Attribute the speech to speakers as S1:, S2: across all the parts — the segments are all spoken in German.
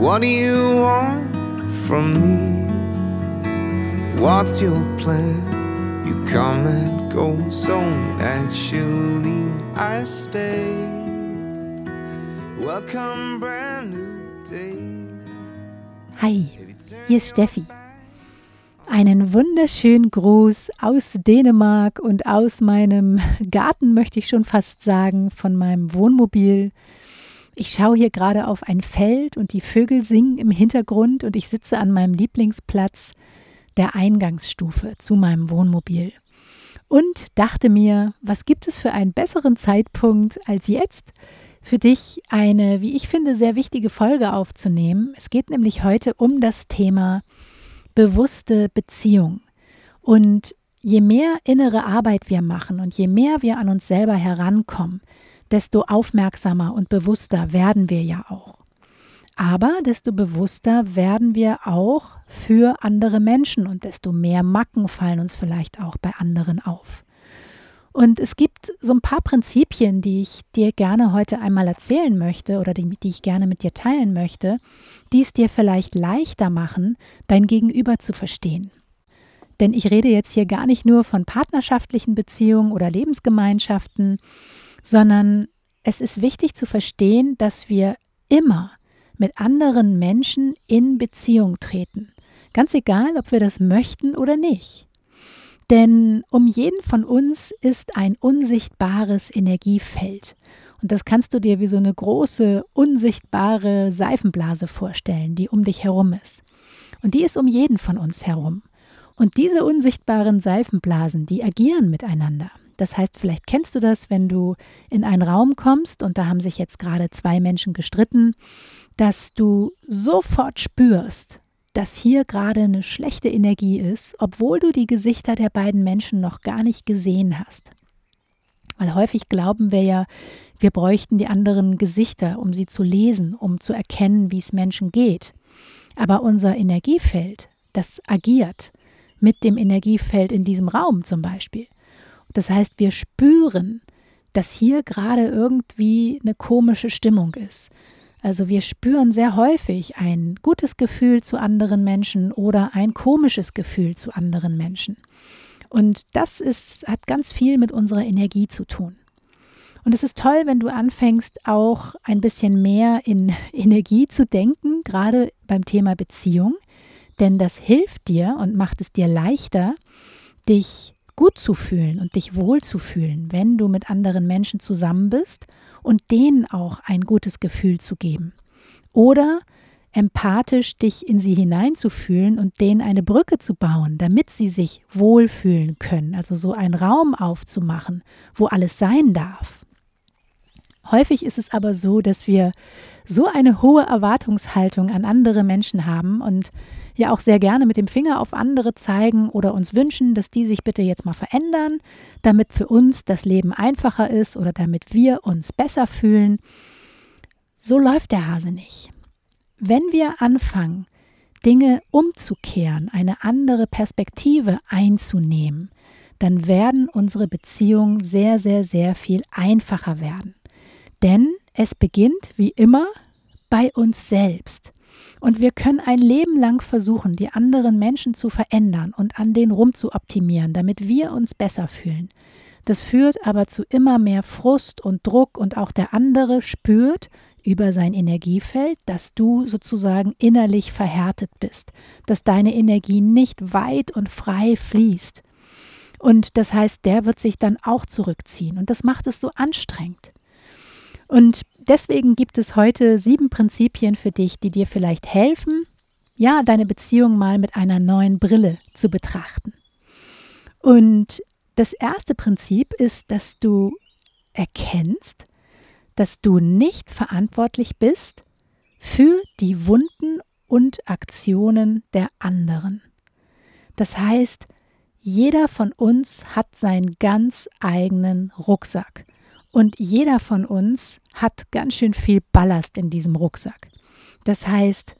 S1: What do you want from me? What's your plan? You come and go so naturally. I stay. Welcome, brand new day.
S2: Hi, hier ist Steffi. Einen wunderschönen Gruß aus Dänemark und aus meinem Garten, möchte ich schon fast sagen, von meinem Wohnmobil. Ich schaue hier gerade auf ein Feld und die Vögel singen im Hintergrund und ich sitze an meinem Lieblingsplatz der Eingangsstufe zu meinem Wohnmobil. Und dachte mir, was gibt es für einen besseren Zeitpunkt als jetzt, für dich eine, wie ich finde, sehr wichtige Folge aufzunehmen. Es geht nämlich heute um das Thema bewusste Beziehung. Und je mehr innere Arbeit wir machen und je mehr wir an uns selber herankommen, desto aufmerksamer und bewusster werden wir ja auch. Aber desto bewusster werden wir auch für andere Menschen und desto mehr Macken fallen uns vielleicht auch bei anderen auf. Und es gibt so ein paar Prinzipien, die ich dir gerne heute einmal erzählen möchte oder die, die, ich gerne mit dir teilen möchte, die es dir vielleicht leichter machen, dein Gegenüber zu verstehen. Denn ich rede jetzt hier gar nicht nur von partnerschaftlichen Beziehungen oder Lebensgemeinschaften, sondern es ist wichtig zu verstehen, dass wir immer mit anderen Menschen in Beziehung treten. Ganz egal, ob wir das möchten oder nicht. Denn um jeden von uns ist ein unsichtbares Energiefeld. Und das kannst du dir wie so eine große, unsichtbare Seifenblase vorstellen, die um dich herum ist. Und die ist um jeden von uns herum. Und diese unsichtbaren Seifenblasen, die agieren miteinander. Das heißt, vielleicht kennst du das, wenn du in einen Raum kommst und da haben sich jetzt gerade zwei Menschen gestritten, dass du sofort spürst, dass hier gerade eine schlechte Energie ist, obwohl du die Gesichter der beiden Menschen noch gar nicht gesehen hast. Weil häufig glauben wir ja, wir bräuchten die anderen Gesichter, um sie zu lesen, um zu erkennen, wie es Menschen geht. Aber unser Energiefeld, das agiert mit dem Energiefeld in diesem Raum zum Beispiel. Das heißt, wir spüren, dass hier gerade irgendwie eine komische Stimmung ist. Also wir spüren sehr häufig ein gutes Gefühl zu anderen Menschen oder ein komisches Gefühl zu anderen Menschen. Und das ist, hat ganz viel mit unserer Energie zu tun. Und es ist toll, wenn du anfängst, auch ein bisschen mehr in Energie zu denken, gerade beim Thema Beziehung, denn das hilft dir und macht es dir leichter, dich gut zu fühlen und dich wohl zu fühlen, wenn du mit anderen Menschen zusammen bist und denen auch ein gutes Gefühl zu geben. Oder empathisch dich in sie hineinzufühlen und denen eine Brücke zu bauen, damit sie sich wohlfühlen können, also so einen Raum aufzumachen, wo alles sein darf. Häufig ist es aber so, dass wir so eine hohe Erwartungshaltung an andere Menschen haben und ja auch sehr gerne mit dem Finger auf andere zeigen oder uns wünschen, dass die sich bitte jetzt mal verändern, damit für uns das Leben einfacher ist oder damit wir uns besser fühlen. So läuft der Hase nicht. Wenn wir anfangen, Dinge umzukehren, eine andere Perspektive einzunehmen, dann werden unsere Beziehungen sehr, sehr, sehr viel einfacher werden. Denn es beginnt wie immer bei uns selbst. Und wir können ein Leben lang versuchen, die anderen Menschen zu verändern und an denen rumzuoptimieren, damit wir uns besser fühlen. Das führt aber zu immer mehr Frust und Druck und auch der andere spürt über sein Energiefeld, dass du sozusagen innerlich verhärtet bist, dass deine Energie nicht weit und frei fließt. Und das heißt, der wird sich dann auch zurückziehen und das macht es so anstrengend. Und deswegen gibt es heute sieben Prinzipien für dich, die dir vielleicht helfen, ja, deine Beziehung mal mit einer neuen Brille zu betrachten. Und das erste Prinzip ist, dass du erkennst, dass du nicht verantwortlich bist für die Wunden und Aktionen der anderen. Das heißt, jeder von uns hat seinen ganz eigenen Rucksack und jeder von uns hat ganz schön viel Ballast in diesem Rucksack. Das heißt,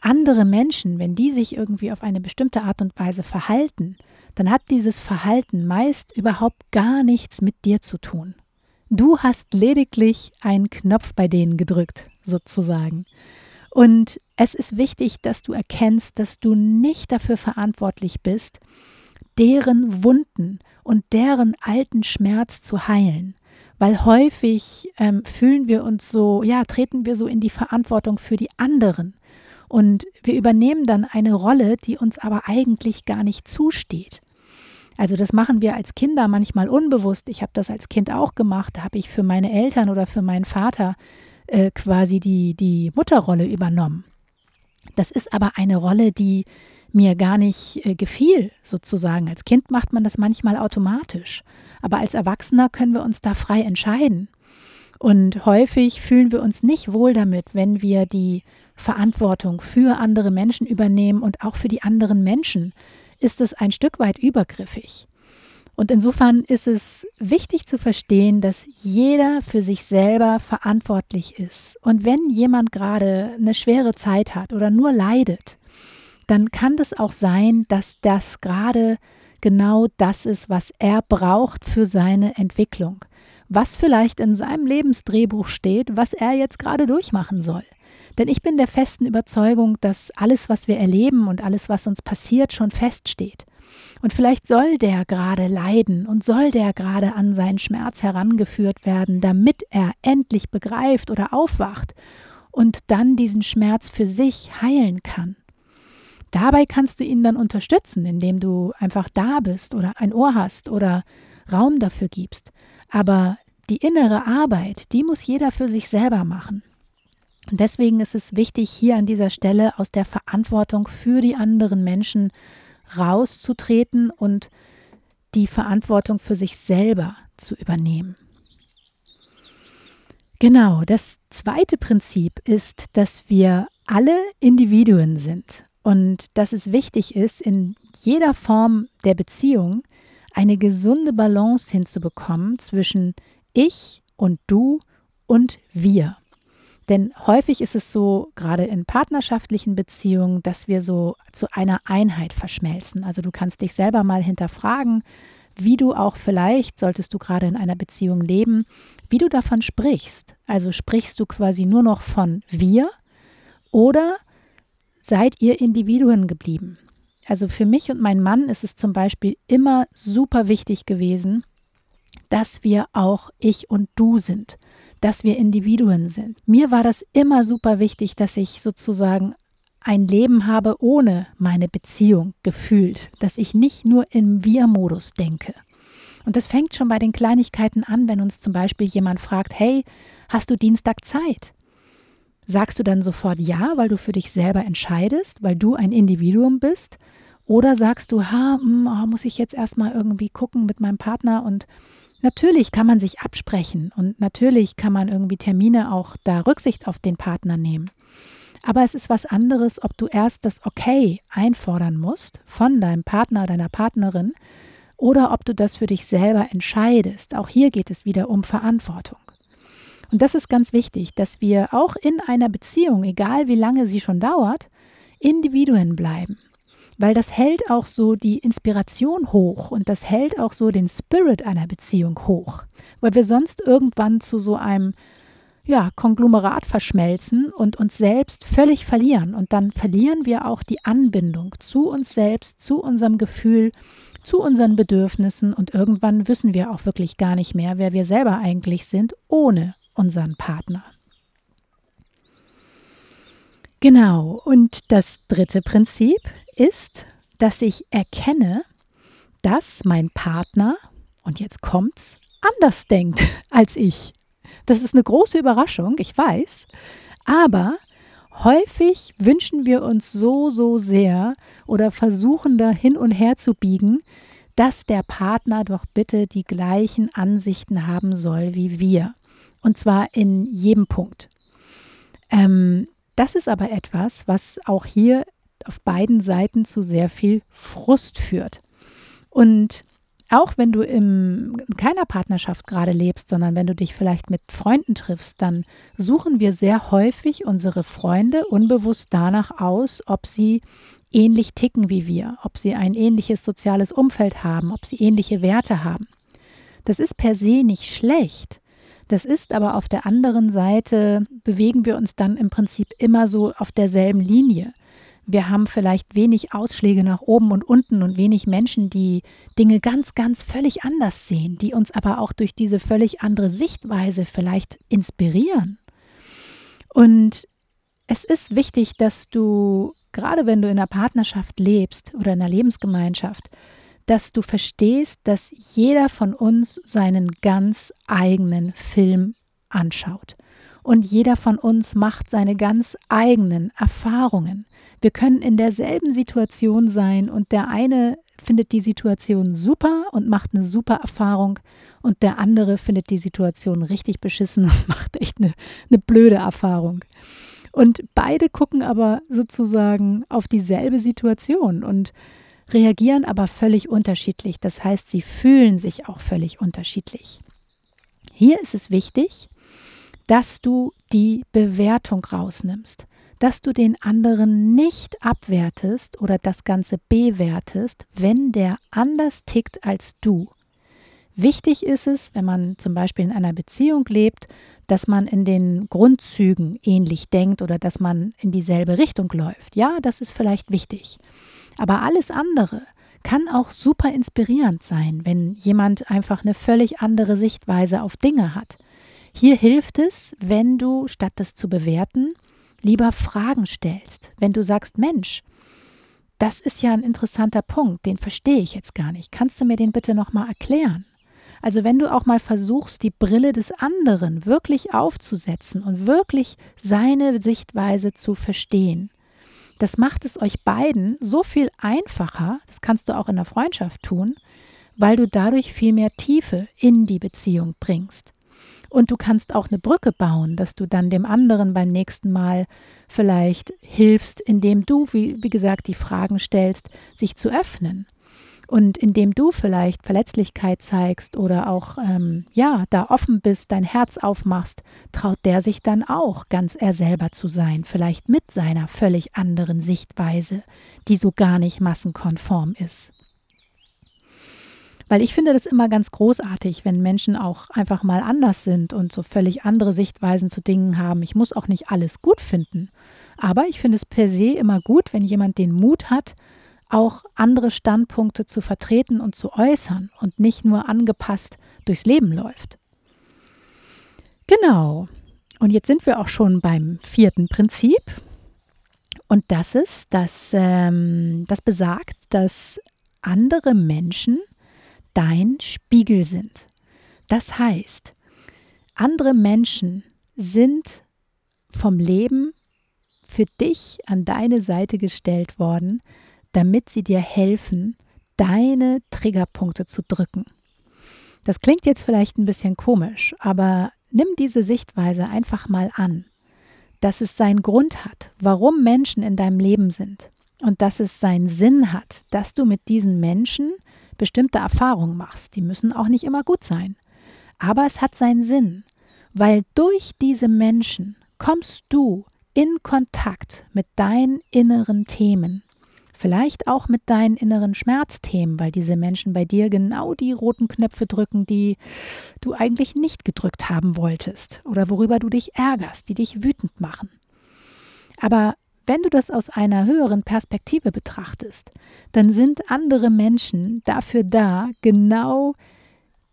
S2: andere Menschen, wenn die sich irgendwie auf eine bestimmte Art und Weise verhalten, dann hat dieses Verhalten meist überhaupt gar nichts mit dir zu tun. Du hast lediglich einen Knopf bei denen gedrückt, sozusagen. Und es ist wichtig, dass du erkennst, dass du nicht dafür verantwortlich bist, deren Wunden und deren alten Schmerz zu heilen. Weil häufig ähm, fühlen wir uns so, ja, treten wir so in die Verantwortung für die anderen. Und wir übernehmen dann eine Rolle, die uns aber eigentlich gar nicht zusteht. Also das machen wir als Kinder manchmal unbewusst. Ich habe das als Kind auch gemacht. Da habe ich für meine Eltern oder für meinen Vater äh, quasi die, die Mutterrolle übernommen. Das ist aber eine Rolle, die mir gar nicht äh, gefiel, sozusagen. Als Kind macht man das manchmal automatisch. Aber als Erwachsener können wir uns da frei entscheiden. Und häufig fühlen wir uns nicht wohl damit, wenn wir die Verantwortung für andere Menschen übernehmen und auch für die anderen Menschen, ist es ein Stück weit übergriffig. Und insofern ist es wichtig zu verstehen, dass jeder für sich selber verantwortlich ist. Und wenn jemand gerade eine schwere Zeit hat oder nur leidet, dann kann es auch sein, dass das gerade genau das ist, was er braucht für seine Entwicklung. Was vielleicht in seinem Lebensdrehbuch steht, was er jetzt gerade durchmachen soll. Denn ich bin der festen Überzeugung, dass alles, was wir erleben und alles, was uns passiert, schon feststeht. Und vielleicht soll der gerade leiden und soll der gerade an seinen Schmerz herangeführt werden, damit er endlich begreift oder aufwacht und dann diesen Schmerz für sich heilen kann. Dabei kannst du ihn dann unterstützen, indem du einfach da bist oder ein Ohr hast oder Raum dafür gibst. Aber die innere Arbeit, die muss jeder für sich selber machen. Und deswegen ist es wichtig, hier an dieser Stelle aus der Verantwortung für die anderen Menschen rauszutreten und die Verantwortung für sich selber zu übernehmen. Genau, das zweite Prinzip ist, dass wir alle Individuen sind und dass es wichtig ist, in jeder Form der Beziehung eine gesunde Balance hinzubekommen zwischen ich und du und wir. Denn häufig ist es so, gerade in partnerschaftlichen Beziehungen, dass wir so zu einer Einheit verschmelzen. Also du kannst dich selber mal hinterfragen, wie du auch vielleicht, solltest du gerade in einer Beziehung leben, wie du davon sprichst. Also sprichst du quasi nur noch von wir oder seid ihr Individuen geblieben? Also für mich und meinen Mann ist es zum Beispiel immer super wichtig gewesen, dass wir auch ich und du sind dass wir Individuen sind. Mir war das immer super wichtig, dass ich sozusagen ein Leben habe ohne meine Beziehung gefühlt, dass ich nicht nur im Wir-Modus denke. Und das fängt schon bei den Kleinigkeiten an, wenn uns zum Beispiel jemand fragt, hey, hast du Dienstag Zeit? Sagst du dann sofort ja, weil du für dich selber entscheidest, weil du ein Individuum bist? Oder sagst du, ha, mh, hm, oh, muss ich jetzt erstmal irgendwie gucken mit meinem Partner und Natürlich kann man sich absprechen und natürlich kann man irgendwie Termine auch da Rücksicht auf den Partner nehmen. Aber es ist was anderes, ob du erst das Okay einfordern musst von deinem Partner, deiner Partnerin oder ob du das für dich selber entscheidest. Auch hier geht es wieder um Verantwortung. Und das ist ganz wichtig, dass wir auch in einer Beziehung, egal wie lange sie schon dauert, Individuen bleiben. Weil das hält auch so die Inspiration hoch und das hält auch so den Spirit einer Beziehung hoch, weil wir sonst irgendwann zu so einem ja, Konglomerat verschmelzen und uns selbst völlig verlieren. Und dann verlieren wir auch die Anbindung zu uns selbst, zu unserem Gefühl, zu unseren Bedürfnissen. Und irgendwann wissen wir auch wirklich gar nicht mehr, wer wir selber eigentlich sind, ohne unseren Partner. Genau, und das dritte Prinzip ist, dass ich erkenne, dass mein Partner, und jetzt kommt's, anders denkt als ich. Das ist eine große Überraschung, ich weiß, aber häufig wünschen wir uns so, so sehr oder versuchen da hin und her zu biegen, dass der Partner doch bitte die gleichen Ansichten haben soll wie wir. Und zwar in jedem Punkt. Ähm, Das ist aber etwas, was auch hier auf beiden Seiten zu sehr viel Frust führt. Und auch wenn du in keiner Partnerschaft gerade lebst, sondern wenn du dich vielleicht mit Freunden triffst, dann suchen wir sehr häufig unsere Freunde unbewusst danach aus, ob sie ähnlich ticken wie wir, ob sie ein ähnliches soziales Umfeld haben, ob sie ähnliche Werte haben. Das ist per se nicht schlecht. Das ist aber auf der anderen Seite, bewegen wir uns dann im Prinzip immer so auf derselben Linie. Wir haben vielleicht wenig Ausschläge nach oben und unten und wenig Menschen, die Dinge ganz, ganz völlig anders sehen, die uns aber auch durch diese völlig andere Sichtweise vielleicht inspirieren. Und es ist wichtig, dass du, gerade wenn du in einer Partnerschaft lebst oder in einer Lebensgemeinschaft, dass du verstehst, dass jeder von uns seinen ganz eigenen Film anschaut. Und jeder von uns macht seine ganz eigenen Erfahrungen. Wir können in derselben Situation sein und der eine findet die Situation super und macht eine super Erfahrung und der andere findet die Situation richtig beschissen und macht echt eine, eine blöde Erfahrung. Und beide gucken aber sozusagen auf dieselbe Situation und reagieren aber völlig unterschiedlich. Das heißt, sie fühlen sich auch völlig unterschiedlich. Hier ist es wichtig, dass du die Bewertung rausnimmst, dass du den anderen nicht abwertest oder das Ganze bewertest, wenn der anders tickt als du. Wichtig ist es, wenn man zum Beispiel in einer Beziehung lebt, dass man in den Grundzügen ähnlich denkt oder dass man in dieselbe Richtung läuft. Ja, das ist vielleicht wichtig. Aber alles andere kann auch super inspirierend sein, wenn jemand einfach eine völlig andere Sichtweise auf Dinge hat. Hier hilft es, wenn du, statt das zu bewerten, lieber Fragen stellst. Wenn du sagst, Mensch, das ist ja ein interessanter Punkt, den verstehe ich jetzt gar nicht. Kannst du mir den bitte nochmal erklären? Also wenn du auch mal versuchst, die Brille des anderen wirklich aufzusetzen und wirklich seine Sichtweise zu verstehen, das macht es euch beiden so viel einfacher, das kannst du auch in der Freundschaft tun, weil du dadurch viel mehr Tiefe in die Beziehung bringst. Und du kannst auch eine Brücke bauen, dass du dann dem anderen beim nächsten Mal vielleicht hilfst, indem du, wie, wie gesagt, die Fragen stellst, sich zu öffnen. Und indem du vielleicht Verletzlichkeit zeigst oder auch, ähm, ja, da offen bist, dein Herz aufmachst, traut der sich dann auch, ganz er selber zu sein, vielleicht mit seiner völlig anderen Sichtweise, die so gar nicht massenkonform ist. Weil ich finde das immer ganz großartig, wenn Menschen auch einfach mal anders sind und so völlig andere Sichtweisen zu Dingen haben. Ich muss auch nicht alles gut finden. Aber ich finde es per se immer gut, wenn jemand den Mut hat, auch andere Standpunkte zu vertreten und zu äußern und nicht nur angepasst durchs Leben läuft. Genau. Und jetzt sind wir auch schon beim vierten Prinzip. Und das ist, dass ähm, das besagt, dass andere Menschen dein Spiegel sind. Das heißt, andere Menschen sind vom Leben für dich an deine Seite gestellt worden, damit sie dir helfen, deine Triggerpunkte zu drücken. Das klingt jetzt vielleicht ein bisschen komisch, aber nimm diese Sichtweise einfach mal an, dass es seinen Grund hat, warum Menschen in deinem Leben sind und dass es seinen Sinn hat, dass du mit diesen Menschen bestimmte Erfahrungen machst. Die müssen auch nicht immer gut sein. Aber es hat seinen Sinn, weil durch diese Menschen kommst du in Kontakt mit deinen inneren Themen Vielleicht auch mit deinen inneren Schmerzthemen, weil diese Menschen bei dir genau die roten Knöpfe drücken, die du eigentlich nicht gedrückt haben wolltest oder worüber du dich ärgerst, die dich wütend machen. Aber wenn du das aus einer höheren Perspektive betrachtest, dann sind andere Menschen dafür da, genau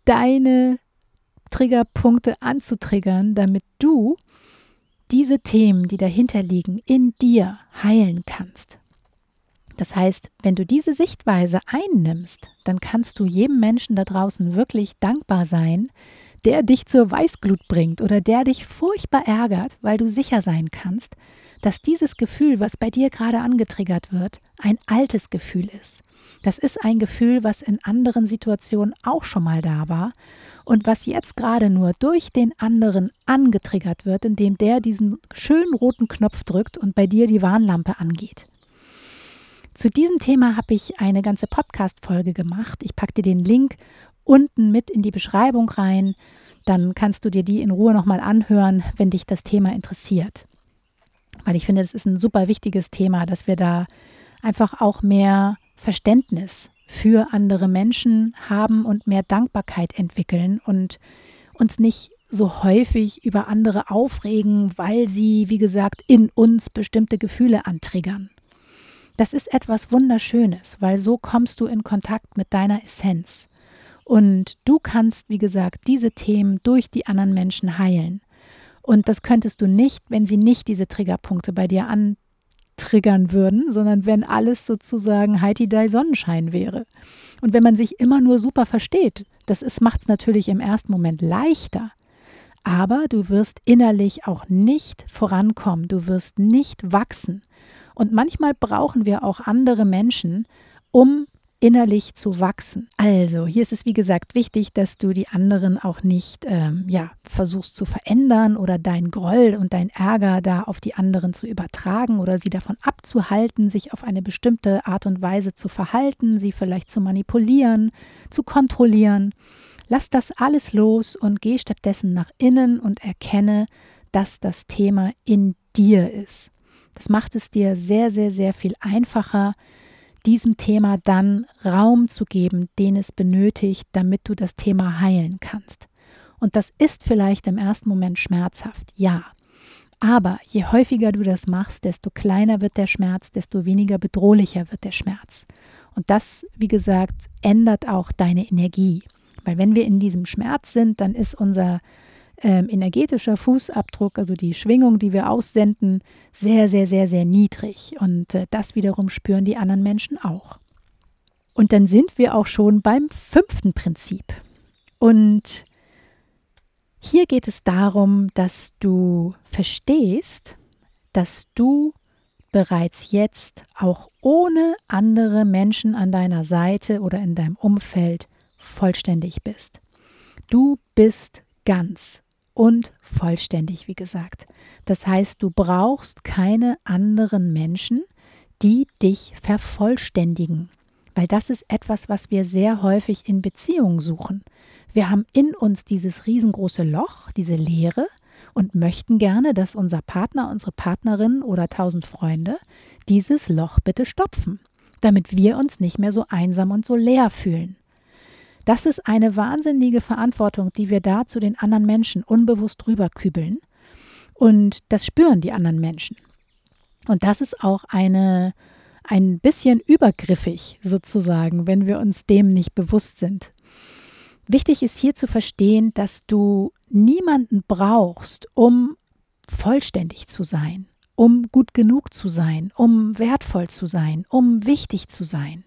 S2: deine Triggerpunkte anzutriggern, damit du diese Themen, die dahinter liegen, in dir heilen kannst. Das heißt, wenn du diese Sichtweise einnimmst, dann kannst du jedem Menschen da draußen wirklich dankbar sein, der dich zur Weißglut bringt oder der dich furchtbar ärgert, weil du sicher sein kannst, dass dieses Gefühl, was bei dir gerade angetriggert wird, ein altes Gefühl ist. Das ist ein Gefühl, was in anderen Situationen auch schon mal da war und was jetzt gerade nur durch den anderen angetriggert wird, indem der diesen schönen roten Knopf drückt und bei dir die Warnlampe angeht. Zu diesem Thema habe ich eine ganze Podcast-Folge gemacht. Ich packe dir den Link unten mit in die Beschreibung rein. Dann kannst du dir die in Ruhe nochmal anhören, wenn dich das Thema interessiert. Weil ich finde, es ist ein super wichtiges Thema, dass wir da einfach auch mehr Verständnis für andere Menschen haben und mehr Dankbarkeit entwickeln und uns nicht so häufig über andere aufregen, weil sie, wie gesagt, in uns bestimmte Gefühle antriggern. Das ist etwas Wunderschönes, weil so kommst du in Kontakt mit deiner Essenz. Und du kannst, wie gesagt, diese Themen durch die anderen Menschen heilen. Und das könntest du nicht, wenn sie nicht diese Triggerpunkte bei dir an, triggern würden, sondern wenn alles sozusagen Heidi Dai Sonnenschein wäre. Und wenn man sich immer nur super versteht, das macht es natürlich im ersten Moment leichter. Aber du wirst innerlich auch nicht vorankommen, du wirst nicht wachsen. Und manchmal brauchen wir auch andere Menschen, um innerlich zu wachsen. Also, hier ist es wie gesagt wichtig, dass du die anderen auch nicht ähm, ja, versuchst zu verändern oder dein Groll und dein Ärger da auf die anderen zu übertragen oder sie davon abzuhalten, sich auf eine bestimmte Art und Weise zu verhalten, sie vielleicht zu manipulieren, zu kontrollieren. Lass das alles los und geh stattdessen nach innen und erkenne, dass das Thema in dir ist. Das macht es dir sehr, sehr, sehr viel einfacher, diesem Thema dann Raum zu geben, den es benötigt, damit du das Thema heilen kannst. Und das ist vielleicht im ersten Moment schmerzhaft, ja. Aber je häufiger du das machst, desto kleiner wird der Schmerz, desto weniger bedrohlicher wird der Schmerz. Und das, wie gesagt, ändert auch deine Energie. Weil wenn wir in diesem Schmerz sind, dann ist unser ähm, energetischer Fußabdruck, also die Schwingung, die wir aussenden, sehr, sehr, sehr, sehr niedrig. Und äh, das wiederum spüren die anderen Menschen auch. Und dann sind wir auch schon beim fünften Prinzip. Und hier geht es darum, dass du verstehst, dass du bereits jetzt auch ohne andere Menschen an deiner Seite oder in deinem Umfeld vollständig bist. Du bist ganz und vollständig, wie gesagt. Das heißt, du brauchst keine anderen Menschen, die dich vervollständigen, weil das ist etwas, was wir sehr häufig in Beziehungen suchen. Wir haben in uns dieses riesengroße Loch, diese Leere und möchten gerne, dass unser Partner, unsere Partnerin oder tausend Freunde dieses Loch bitte stopfen, damit wir uns nicht mehr so einsam und so leer fühlen. Das ist eine wahnsinnige Verantwortung, die wir da zu den anderen Menschen unbewusst rüberkübeln. Und das spüren die anderen Menschen. Und das ist auch eine, ein bisschen übergriffig sozusagen, wenn wir uns dem nicht bewusst sind. Wichtig ist hier zu verstehen, dass du niemanden brauchst, um vollständig zu sein, um gut genug zu sein, um wertvoll zu sein, um wichtig zu sein.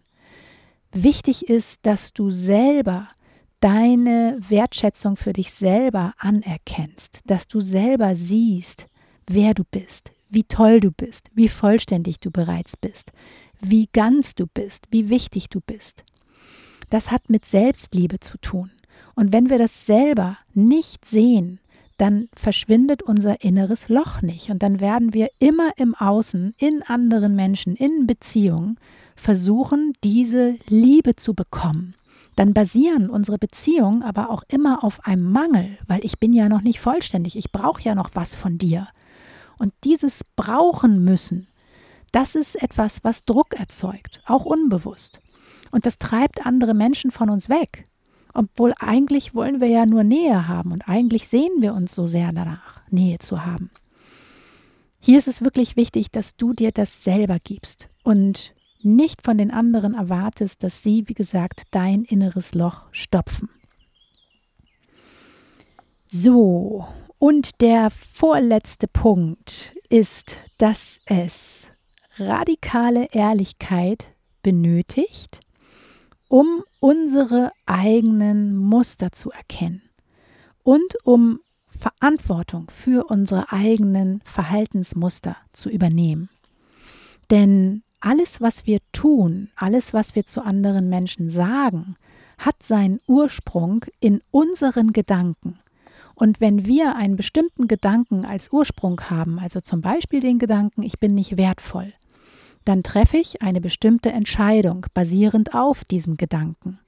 S2: Wichtig ist, dass du selber deine Wertschätzung für dich selber anerkennst, dass du selber siehst, wer du bist, wie toll du bist, wie vollständig du bereits bist, wie ganz du bist, wie wichtig du bist. Das hat mit Selbstliebe zu tun. Und wenn wir das selber nicht sehen, dann verschwindet unser inneres Loch nicht. Und dann werden wir immer im Außen, in anderen Menschen, in Beziehungen versuchen, diese Liebe zu bekommen, dann basieren unsere Beziehungen aber auch immer auf einem Mangel, weil ich bin ja noch nicht vollständig, ich brauche ja noch was von dir. Und dieses brauchen müssen, das ist etwas, was Druck erzeugt, auch unbewusst. Und das treibt andere Menschen von uns weg. Obwohl eigentlich wollen wir ja nur Nähe haben und eigentlich sehen wir uns so sehr danach, Nähe zu haben. Hier ist es wirklich wichtig, dass du dir das selber gibst und nicht von den anderen erwartest, dass sie, wie gesagt, dein inneres Loch stopfen. So, und der vorletzte Punkt ist, dass es radikale Ehrlichkeit benötigt, um unsere eigenen Muster zu erkennen, und um Verantwortung für unsere eigenen Verhaltensmuster zu übernehmen. Denn alles, was wir tun, alles, was wir zu anderen Menschen sagen, hat seinen Ursprung in unseren Gedanken. Und wenn wir einen bestimmten Gedanken als Ursprung haben, also zum Beispiel den Gedanken, ich bin nicht wertvoll, dann treffe ich eine bestimmte Entscheidung basierend auf diesem Gedanken.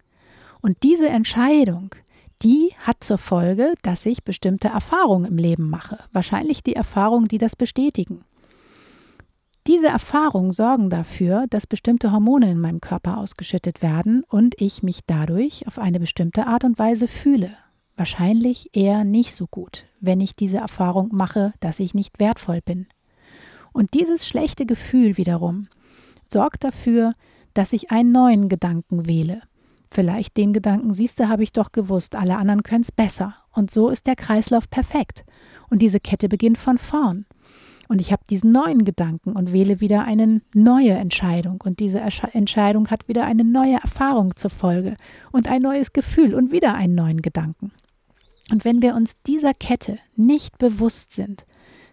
S2: Und diese Entscheidung, die hat zur Folge, dass ich bestimmte Erfahrungen im Leben mache. Wahrscheinlich die Erfahrungen, die das bestätigen. Diese Erfahrungen sorgen dafür, dass bestimmte Hormone in meinem Körper ausgeschüttet werden und ich mich dadurch auf eine bestimmte Art und Weise fühle. Wahrscheinlich eher nicht so gut, wenn ich diese Erfahrung mache, dass ich nicht wertvoll bin. Und dieses schlechte Gefühl wiederum sorgt dafür, dass ich einen neuen Gedanken wähle. Vielleicht den Gedanken, siehst du, habe ich doch gewusst, alle anderen können es besser. Und so ist der Kreislauf perfekt. Und diese Kette beginnt von vorn. Und ich habe diesen neuen Gedanken und wähle wieder eine neue Entscheidung. Und diese Entscheidung hat wieder eine neue Erfahrung zur Folge und ein neues Gefühl und wieder einen neuen Gedanken. Und wenn wir uns dieser Kette nicht bewusst sind,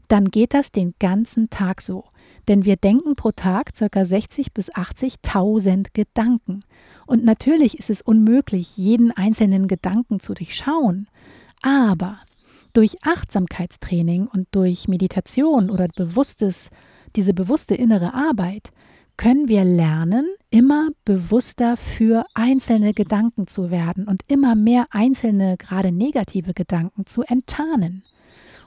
S2: dann geht das den ganzen Tag so. Denn wir denken pro Tag ca. 60 bis 80.000 Gedanken. Und natürlich ist es unmöglich, jeden einzelnen Gedanken zu durchschauen. Aber durch Achtsamkeitstraining und durch Meditation oder bewusstes, diese bewusste innere Arbeit können wir lernen, immer bewusster für einzelne Gedanken zu werden und immer mehr einzelne, gerade negative Gedanken zu enttarnen.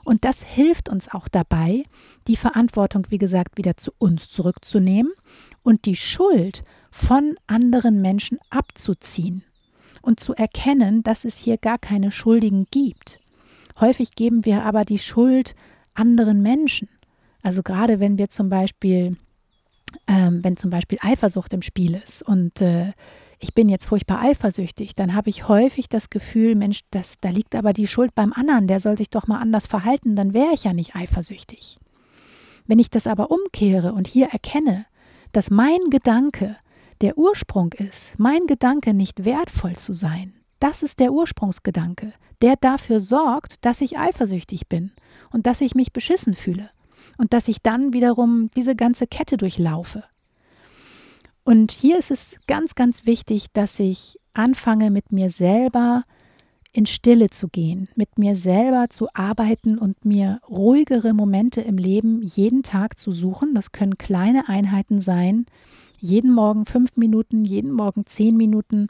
S2: Und das hilft uns auch dabei, die Verantwortung, wie gesagt, wieder zu uns zurückzunehmen und die Schuld von anderen Menschen abzuziehen und zu erkennen, dass es hier gar keine Schuldigen gibt. Häufig geben wir aber die Schuld anderen Menschen. Also gerade wenn wir zum Beispiel, ähm, wenn zum Beispiel Eifersucht im Spiel ist und äh, ich bin jetzt furchtbar eifersüchtig, dann habe ich häufig das Gefühl, Mensch, das, da liegt aber die Schuld beim anderen, der soll sich doch mal anders verhalten, dann wäre ich ja nicht eifersüchtig. Wenn ich das aber umkehre und hier erkenne, dass mein Gedanke der Ursprung ist, mein Gedanke nicht wertvoll zu sein, das ist der Ursprungsgedanke, der dafür sorgt, dass ich eifersüchtig bin und dass ich mich beschissen fühle und dass ich dann wiederum diese ganze Kette durchlaufe. Und hier ist es ganz, ganz wichtig, dass ich anfange, mit mir selber in Stille zu gehen, mit mir selber zu arbeiten und mir ruhigere Momente im Leben jeden Tag zu suchen. Das können kleine Einheiten sein, jeden Morgen fünf Minuten, jeden Morgen zehn Minuten,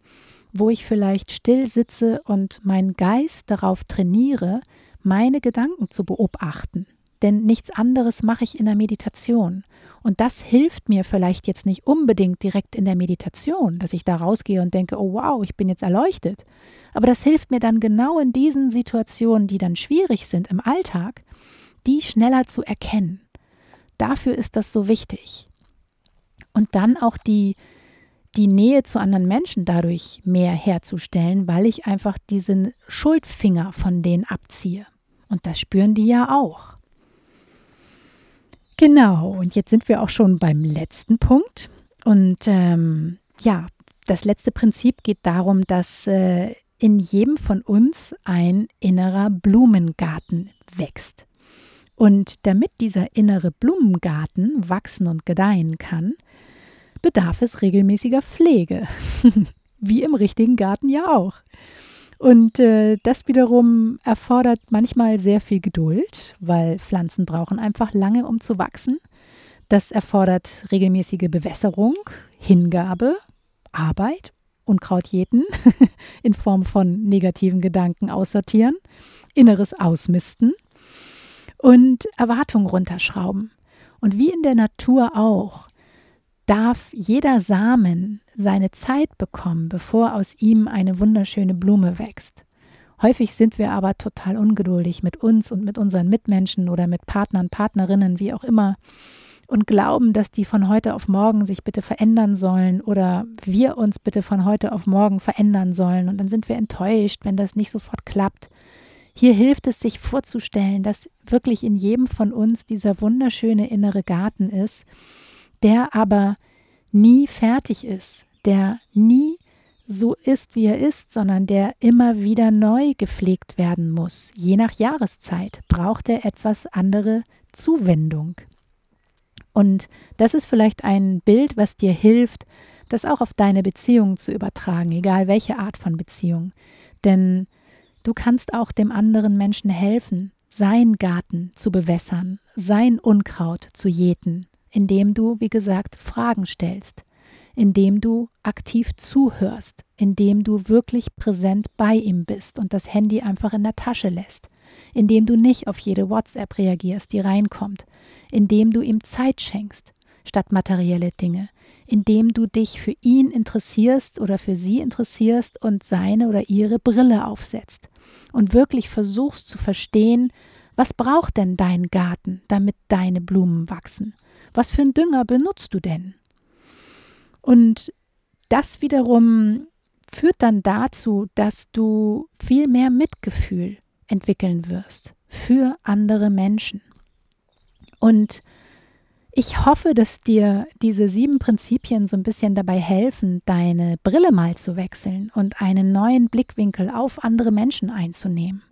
S2: wo ich vielleicht still sitze und meinen Geist darauf trainiere, meine Gedanken zu beobachten. Denn nichts anderes mache ich in der Meditation. Und das hilft mir vielleicht jetzt nicht unbedingt direkt in der Meditation, dass ich da rausgehe und denke, oh wow, ich bin jetzt erleuchtet. Aber das hilft mir dann genau in diesen Situationen, die dann schwierig sind im Alltag, die schneller zu erkennen. Dafür ist das so wichtig. Und dann auch die, die Nähe zu anderen Menschen dadurch mehr herzustellen, weil ich einfach diesen Schuldfinger von denen abziehe. Und das spüren die ja auch. Genau, und jetzt sind wir auch schon beim letzten Punkt. Und ähm, ja, das letzte Prinzip geht darum, dass äh, in jedem von uns ein innerer Blumengarten wächst. Und damit dieser innere Blumengarten wachsen und gedeihen kann, bedarf es regelmäßiger Pflege. Wie im richtigen Garten ja auch. Und äh, das wiederum erfordert manchmal sehr viel Geduld, weil Pflanzen brauchen einfach lange, um zu wachsen. Das erfordert regelmäßige Bewässerung, Hingabe, Arbeit, Unkraut jäten in Form von negativen Gedanken aussortieren, inneres Ausmisten und Erwartungen runterschrauben. Und wie in der Natur auch, darf jeder Samen seine Zeit bekommen, bevor aus ihm eine wunderschöne Blume wächst. Häufig sind wir aber total ungeduldig mit uns und mit unseren Mitmenschen oder mit Partnern, Partnerinnen, wie auch immer, und glauben, dass die von heute auf morgen sich bitte verändern sollen oder wir uns bitte von heute auf morgen verändern sollen. Und dann sind wir enttäuscht, wenn das nicht sofort klappt. Hier hilft es sich vorzustellen, dass wirklich in jedem von uns dieser wunderschöne innere Garten ist, der aber nie fertig ist, der nie so ist, wie er ist, sondern der immer wieder neu gepflegt werden muss. Je nach Jahreszeit braucht er etwas andere Zuwendung. Und das ist vielleicht ein Bild, was dir hilft, das auch auf deine Beziehung zu übertragen, egal welche Art von Beziehung. Denn du kannst auch dem anderen Menschen helfen, sein Garten zu bewässern, sein Unkraut zu jäten, indem du, wie gesagt, Fragen stellst, indem du aktiv zuhörst, indem du wirklich präsent bei ihm bist und das Handy einfach in der Tasche lässt, indem du nicht auf jede WhatsApp reagierst, die reinkommt, indem du ihm Zeit schenkst statt materielle Dinge, indem du dich für ihn interessierst oder für sie interessierst und seine oder ihre Brille aufsetzt und wirklich versuchst zu verstehen, was braucht denn dein Garten, damit deine Blumen wachsen? Was für einen Dünger benutzt du denn? Und das wiederum führt dann dazu, dass du viel mehr Mitgefühl entwickeln wirst für andere Menschen. Und ich hoffe, dass dir diese sieben Prinzipien so ein bisschen dabei helfen, deine Brille mal zu wechseln und einen neuen Blickwinkel auf andere Menschen einzunehmen.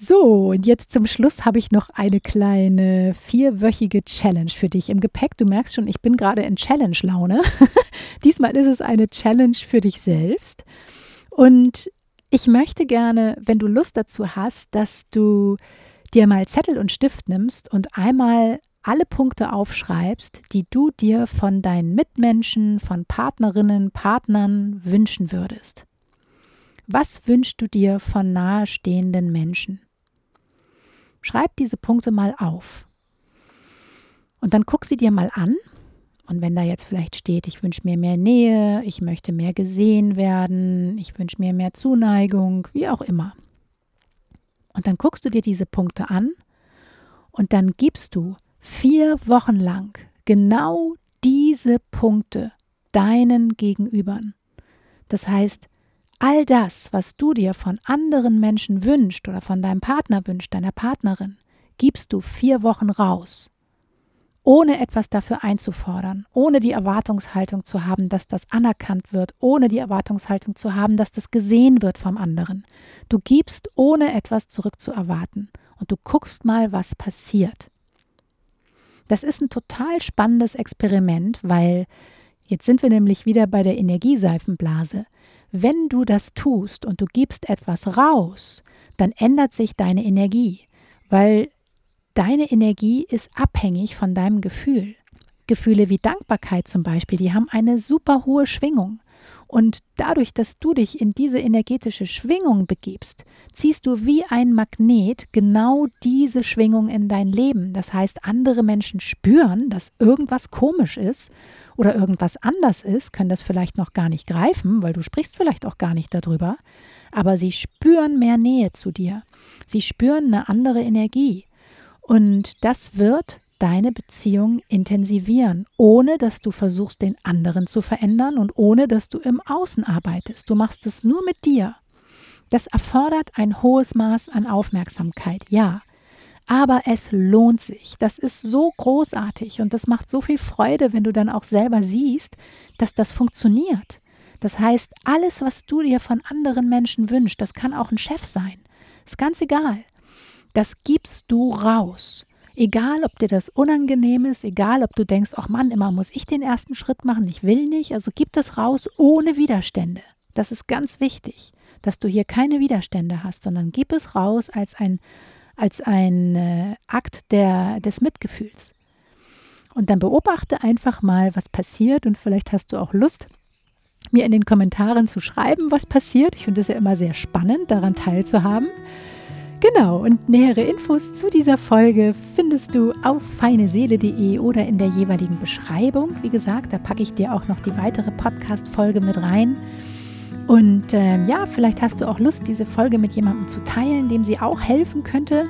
S2: So, und jetzt zum Schluss habe ich noch eine kleine vierwöchige Challenge für dich im Gepäck. Du merkst schon, ich bin gerade in Challenge-Laune. Diesmal ist es eine Challenge für dich selbst. Und ich möchte gerne, wenn du Lust dazu hast, dass du dir mal Zettel und Stift nimmst und einmal alle Punkte aufschreibst, die du dir von deinen Mitmenschen, von Partnerinnen, Partnern wünschen würdest. Was wünschst du dir von nahestehenden Menschen? Schreib diese Punkte mal auf. Und dann guck sie dir mal an. Und wenn da jetzt vielleicht steht, ich wünsche mir mehr Nähe, ich möchte mehr gesehen werden, ich wünsche mir mehr Zuneigung, wie auch immer. Und dann guckst du dir diese Punkte an und dann gibst du vier Wochen lang genau diese Punkte deinen Gegenübern. Das heißt, all das, was du dir von anderen Menschen wünschst oder von deinem Partner wünscht, deiner Partnerin, gibst du vier Wochen raus, ohne etwas dafür einzufordern, ohne die Erwartungshaltung zu haben, dass das anerkannt wird, ohne die Erwartungshaltung zu haben, dass das gesehen wird vom anderen. Du gibst, ohne etwas zurückzuerwarten und du guckst mal, was passiert. Das ist ein total spannendes Experiment, weil jetzt sind wir nämlich wieder bei der Energieseifenblase. Wenn du das tust und du gibst etwas raus, dann ändert sich deine Energie, weil deine Energie ist abhängig von deinem Gefühl. Gefühle wie Dankbarkeit zum Beispiel, die haben eine super hohe Schwingung. Und dadurch, dass du dich in diese energetische Schwingung begibst, ziehst du wie ein Magnet genau diese Schwingung in dein Leben. Das heißt, andere Menschen spüren, dass irgendwas komisch ist oder irgendwas anders ist, können das vielleicht noch gar nicht greifen, weil du sprichst vielleicht auch gar nicht darüber, aber sie spüren mehr Nähe zu dir. Sie spüren eine andere Energie. Und das wird deine Beziehung intensivieren, ohne dass du versuchst, den anderen zu verändern und ohne dass du im Außen arbeitest. Du machst es nur mit dir. Das erfordert ein hohes Maß an Aufmerksamkeit, ja. Aber es lohnt sich. Das ist so großartig und das macht so viel Freude, wenn du dann auch selber siehst, dass das funktioniert. Das heißt, alles, was du dir von anderen Menschen wünschst, das kann auch ein Chef sein. Ist ganz egal. Das gibst du raus. Egal, ob dir das unangenehm ist, egal, ob du denkst, ach Mann, immer muss ich den ersten Schritt machen, ich will nicht, also gib das raus ohne Widerstände. Das ist ganz wichtig, dass du hier keine Widerstände hast, sondern gib es raus als ein, als ein äh, Akt der, des Mitgefühls. Und dann beobachte einfach mal, was passiert und vielleicht hast du auch Lust, mir in den Kommentaren zu schreiben, was passiert. Ich finde es ja immer sehr spannend, daran teilzuhaben. Genau, und nähere Infos zu dieser Folge findest du auf feineseele.de oder in der jeweiligen Beschreibung. Wie gesagt, da packe ich dir auch noch die weitere Podcast-Folge mit rein. Und ähm, ja, vielleicht hast du auch Lust, diese Folge mit jemandem zu teilen, dem sie auch helfen könnte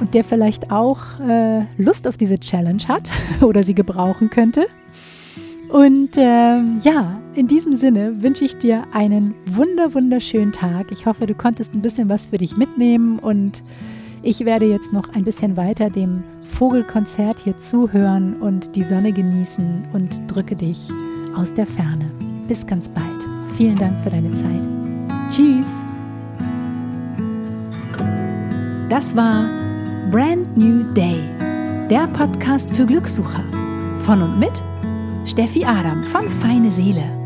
S2: und der vielleicht auch äh, Lust auf diese Challenge hat oder sie gebrauchen könnte. Und ähm, ja, in diesem Sinne wünsche ich dir einen wunder wunderschönen Tag. Ich hoffe, du konntest ein bisschen was für dich mitnehmen und ich werde jetzt noch ein bisschen weiter dem Vogelkonzert hier zuhören und die Sonne genießen und drücke dich aus der Ferne. Bis ganz bald. vielen Dank für deine Zeit. Tschüss. Das war Brand New Day, der Podcast für Glückssucher. Von und mit Steffi Adam von Feine Seele.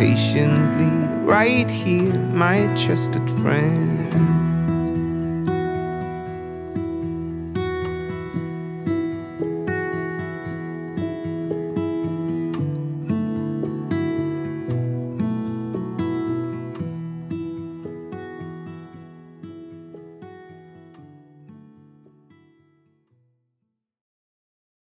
S1: patiently right here, my trusted friend.